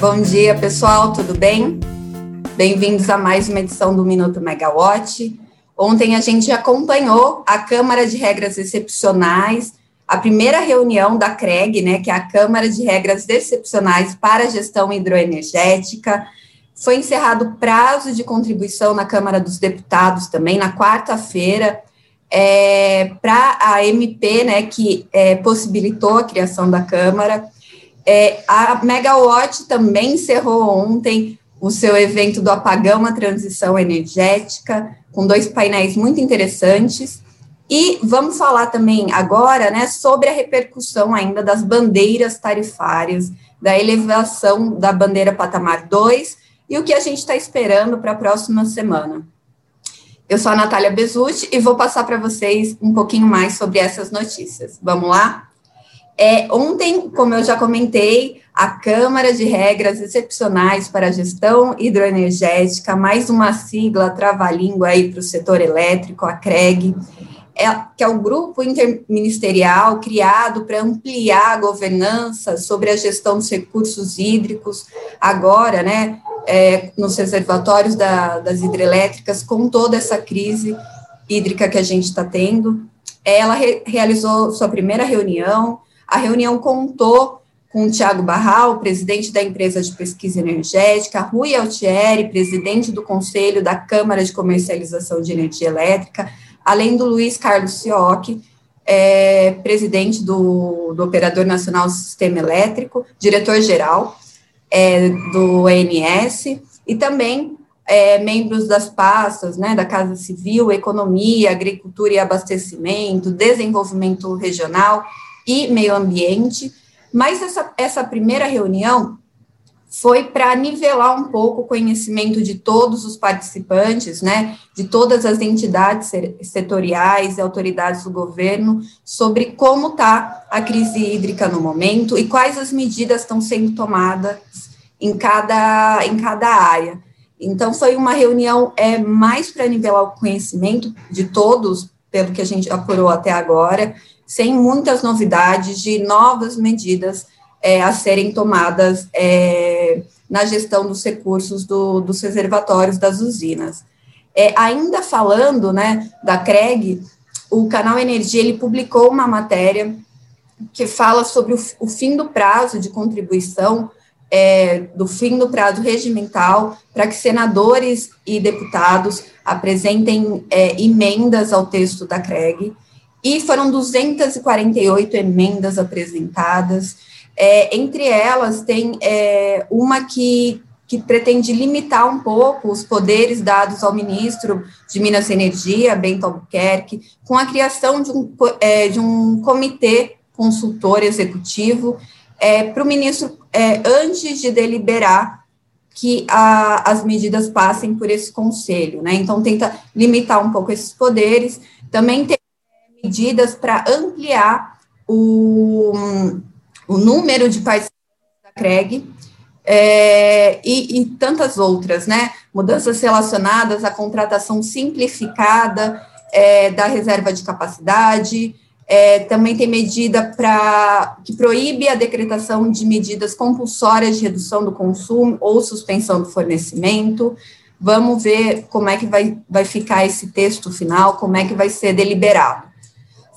Bom dia, pessoal, tudo bem? Bem-vindos a mais uma edição do Minuto Megawatt. Ontem a gente acompanhou a Câmara de Regras Excepcionais, a primeira reunião da CREG, né, que é a Câmara de Regras Excepcionais para a Gestão Hidroenergética. Foi encerrado o prazo de contribuição na Câmara dos Deputados também, na quarta-feira, é, para a MP, né, que é, possibilitou a criação da Câmara. É, a Megawatt também encerrou ontem o seu evento do apagão à transição energética, com dois painéis muito interessantes. E vamos falar também agora né, sobre a repercussão ainda das bandeiras tarifárias, da elevação da bandeira patamar 2 e o que a gente está esperando para a próxima semana. Eu sou a Natália Bezutti e vou passar para vocês um pouquinho mais sobre essas notícias. Vamos lá? É, ontem, como eu já comentei, a Câmara de Regras Excepcionais para a Gestão Hidroenergética, mais uma sigla trava-língua aí para o setor elétrico, a CREG, é, que é o grupo interministerial criado para ampliar a governança sobre a gestão dos recursos hídricos, agora, né, é, nos reservatórios da, das hidrelétricas, com toda essa crise hídrica que a gente está tendo. Ela re, realizou sua primeira reunião, a reunião contou com o Tiago Barral, presidente da empresa de pesquisa energética, Rui Altieri, presidente do Conselho da Câmara de Comercialização de Energia Elétrica, além do Luiz Carlos Sioc, é, presidente do, do Operador Nacional do Sistema Elétrico, diretor-geral, é, do ENS, e também é, membros das pastas, né, da Casa Civil, Economia, Agricultura e Abastecimento, Desenvolvimento Regional e Meio Ambiente, mas essa, essa primeira reunião foi para nivelar um pouco o conhecimento de todos os participantes, né, de todas as entidades setoriais e autoridades do governo, sobre como está a crise hídrica no momento e quais as medidas estão sendo tomadas em cada, em cada área. Então, foi uma reunião é, mais para nivelar o conhecimento de todos, pelo que a gente apurou até agora, sem muitas novidades de novas medidas é, a serem tomadas é, na gestão dos recursos do, dos reservatórios das usinas. É, ainda falando né, da CREG, o canal Energia ele publicou uma matéria que fala sobre o, o fim do prazo de contribuição, é, do fim do prazo regimental, para que senadores e deputados apresentem é, emendas ao texto da CREG, e foram 248 emendas apresentadas, é, entre elas, tem é, uma que, que pretende limitar um pouco os poderes dados ao ministro de Minas e Energia, Bento Albuquerque, com a criação de um, é, de um comitê consultor executivo é, para o ministro, é, antes de deliberar que a, as medidas passem por esse conselho, né? Então, tenta limitar um pouco esses poderes. Também tem medidas para ampliar o, o número de participantes da CREG é, e, e, tantas outras, né? Mudanças relacionadas à contratação simplificada é, da reserva de capacidade. É, também tem medida para que proíbe a decretação de medidas compulsórias de redução do consumo ou suspensão do fornecimento. Vamos ver como é que vai, vai ficar esse texto final, como é que vai ser deliberado.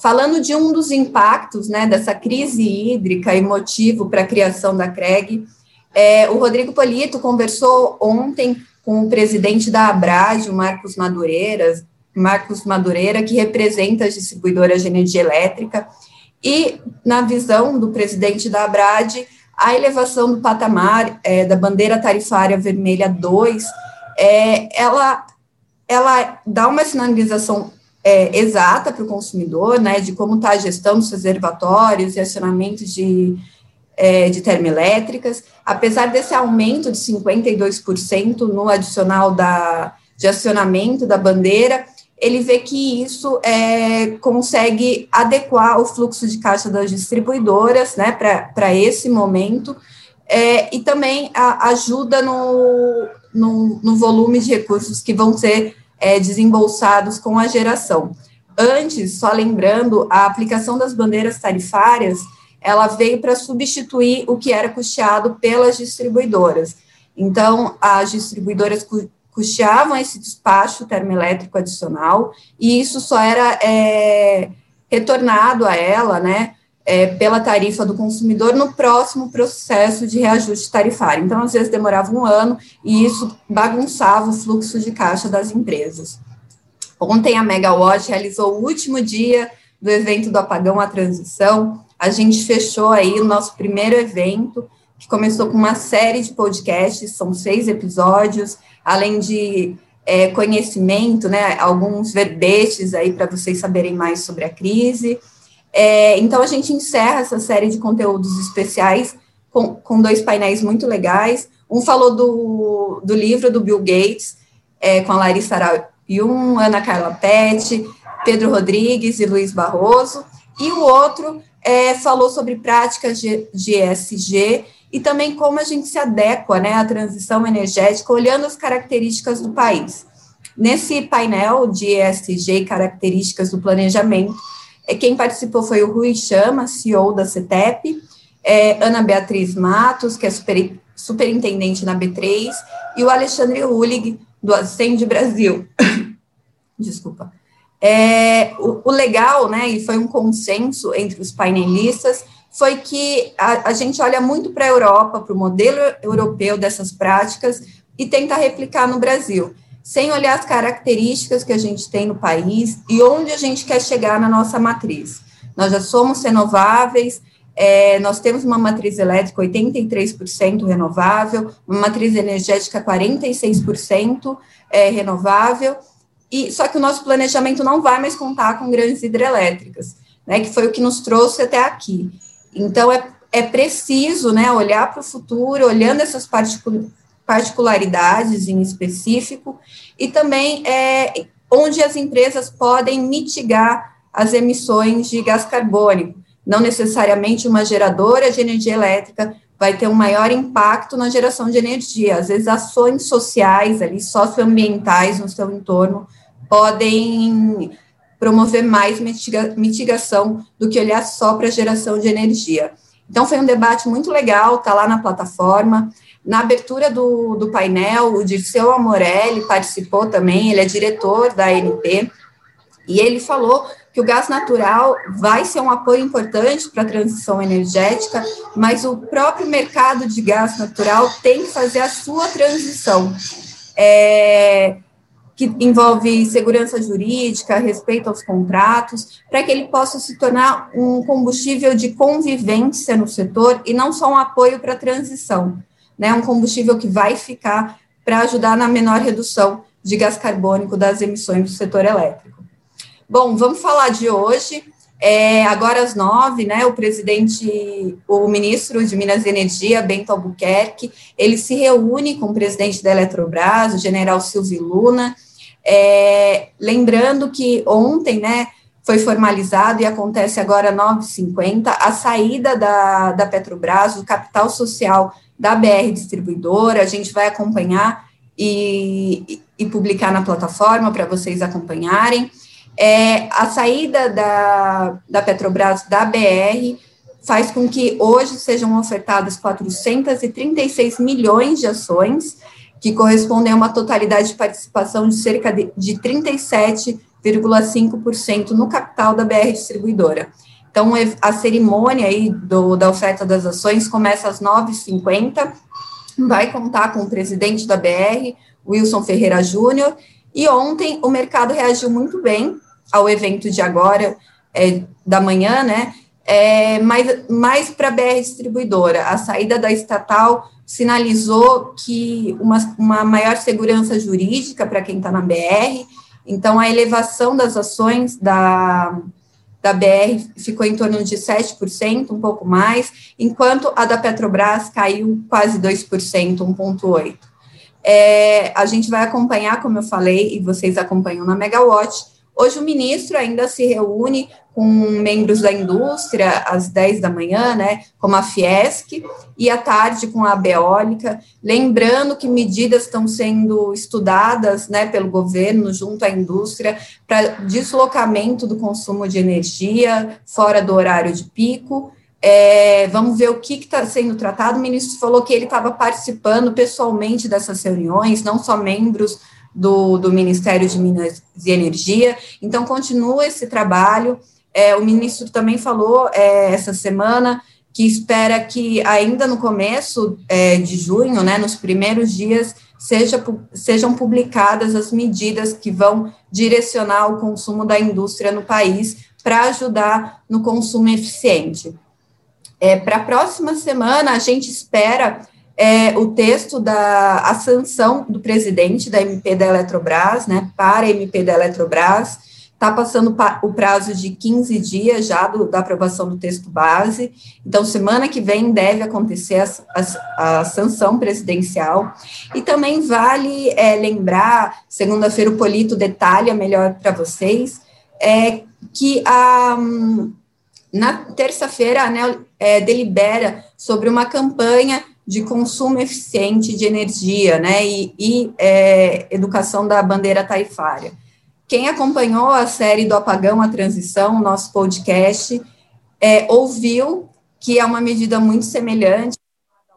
Falando de um dos impactos né, dessa crise hídrica e motivo para a criação da CREG, é, o Rodrigo Polito conversou ontem com o presidente da Abrad, o Marcos Madureira, Marcos Madureira, que representa as distribuidoras de energia elétrica, e, na visão do presidente da Abrad, a elevação do patamar é, da bandeira tarifária vermelha 2, é, ela, ela dá uma sinalização é, exata para o consumidor, né, de como está a gestão dos reservatórios e acionamento de, é, de termoelétricas, apesar desse aumento de 52% no adicional da, de acionamento da bandeira, ele vê que isso é, consegue adequar o fluxo de caixa das distribuidoras, né, para esse momento, é, e também a, ajuda no, no, no volume de recursos que vão ser é, desembolsados com a geração. Antes, só lembrando, a aplicação das bandeiras tarifárias ela veio para substituir o que era custeado pelas distribuidoras. Então, as distribuidoras custeavam esse despacho termoelétrico adicional, e isso só era é, retornado a ela, né, é, pela tarifa do consumidor no próximo processo de reajuste tarifário. Então, às vezes demorava um ano e isso bagunçava o fluxo de caixa das empresas. Ontem a Megawatt realizou o último dia do evento do apagão à transição. A gente fechou aí o nosso primeiro evento, que começou com uma série de podcasts, são seis episódios, além de é, conhecimento, né, alguns verbetes aí para vocês saberem mais sobre a crise. É, então, a gente encerra essa série de conteúdos especiais com, com dois painéis muito legais. Um falou do, do livro do Bill Gates, é, com a Larissa Arayun, Ana Carla Pet, Pedro Rodrigues e Luiz Barroso. E o outro é, falou sobre práticas de, de ESG e também como a gente se adequa né, à transição energética, olhando as características do país. Nesse painel de ESG e características do planejamento, quem participou foi o Rui Chama, CEO da CETEP, é, Ana Beatriz Matos, que é super, superintendente na B3, e o Alexandre Ullig, do Ascende Brasil. Desculpa. É, o, o, legal, né, e foi um consenso entre os painelistas, foi que a, a gente olha muito para a Europa, para o modelo europeu dessas práticas e tenta replicar no Brasil, sem olhar as características que a gente tem no país e onde a gente quer chegar na nossa matriz. Nós já somos renováveis, é, nós temos uma matriz elétrica 83% renovável, uma matriz energética 46% é, renovável, e só que o nosso planejamento não vai mais contar com grandes hidrelétricas, né, que foi o que nos trouxe até aqui. Então, é, é preciso né, olhar para o futuro, olhando essas particularidades em específico, e também é, onde as empresas podem mitigar as emissões de gás carbônico. Não necessariamente uma geradora de energia elétrica vai ter um maior impacto na geração de energia. Às vezes, ações sociais, ali, socioambientais no seu entorno, podem promover mais mitiga, mitigação do que olhar só para a geração de energia. Então, foi um debate muito legal, está lá na plataforma. Na abertura do, do painel, o Dirceu Amorelli participou também, ele é diretor da ANP, e ele falou que o gás natural vai ser um apoio importante para a transição energética, mas o próprio mercado de gás natural tem que fazer a sua transição. É, que envolve segurança jurídica, respeito aos contratos, para que ele possa se tornar um combustível de convivência no setor e não só um apoio para a transição, né? Um combustível que vai ficar para ajudar na menor redução de gás carbônico das emissões do setor elétrico. Bom, vamos falar de hoje. É, agora às nove, né, o presidente, o ministro de Minas e Energia, Bento Albuquerque, ele se reúne com o presidente da Eletrobras, o general Silvio Luna, é, lembrando que ontem, né, foi formalizado e acontece agora 9h50, a saída da, da Petrobras, do capital social da BR Distribuidora, a gente vai acompanhar e, e, publicar na plataforma para vocês acompanharem. É, a saída da, da Petrobras da BR faz com que hoje sejam ofertadas 436 milhões de ações, que correspondem a uma totalidade de participação de cerca de, de 37,5% no capital da BR Distribuidora. Então, a cerimônia aí do, da oferta das ações começa às 9h50, vai contar com o presidente da BR, Wilson Ferreira Júnior, e ontem o mercado reagiu muito bem ao evento de agora, é, da manhã, né? É, mais mais para a BR Distribuidora. A saída da estatal sinalizou que uma, uma maior segurança jurídica para quem está na BR, então a elevação das ações da, da BR ficou em torno de 7%, um pouco mais, enquanto a da Petrobras caiu quase 2%, 1,8%. É, a gente vai acompanhar, como eu falei, e vocês acompanham na Megawatt, Hoje o ministro ainda se reúne com membros da indústria às 10 da manhã, né, como a Fiesc, e à tarde com a Beólica, lembrando que medidas estão sendo estudadas, né, pelo governo junto à indústria para deslocamento do consumo de energia fora do horário de pico, É, vamos ver o que está sendo tratado. O ministro falou que ele estava participando pessoalmente dessas reuniões, não só membros do, do Ministério de Minas e Energia. Então, continua esse trabalho. É, o ministro também falou é, essa semana que espera que ainda no começo é, de junho, né, nos primeiros dias, seja, sejam publicadas as medidas que vão direcionar o consumo da indústria no país para ajudar no consumo eficiente. É, Para a próxima semana, a gente espera é, o texto da a sanção do presidente da MP da Eletrobras, né, para a MP da Eletrobras, está passando o prazo de 15 dias já do, da aprovação do texto base, então semana que vem deve acontecer a, a, a sanção presidencial, e também vale é, lembrar, segunda-feira o Polito detalha melhor para vocês, é, que a, na terça-feira a ANEL é, delibera sobre uma campanha de consumo eficiente de energia, né, e, e é, educação da bandeira taifária. Quem acompanhou a série do Apagão à Transição, nosso podcast, é, ouviu que é uma medida muito semelhante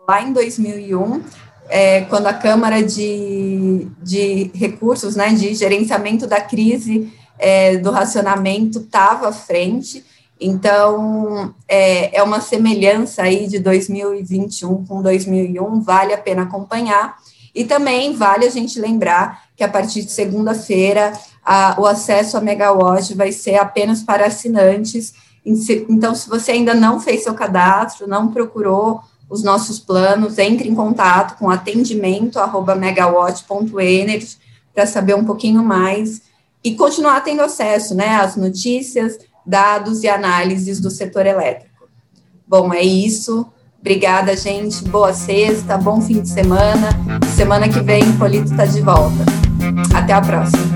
lá em 2001, é, quando a Câmara de, de Recursos, né, de Gerenciamento da Crise é, do Racionamento estava à frente, então, é, é uma semelhança aí de 2021 com 2001, vale a pena acompanhar. E também vale a gente lembrar que a partir de segunda-feira o acesso a Megawatt vai ser apenas para assinantes. Então, se você ainda não fez seu cadastro, não procurou os nossos planos, entre em contato com atendimento@megawatt.energy para saber um pouquinho mais e continuar tendo acesso, né, às notícias, dados e análises do setor elétrico. Bom, é isso. Obrigada, gente. Boa sexta, bom fim de semana. Semana que vem, Polito está de volta. Até a próxima.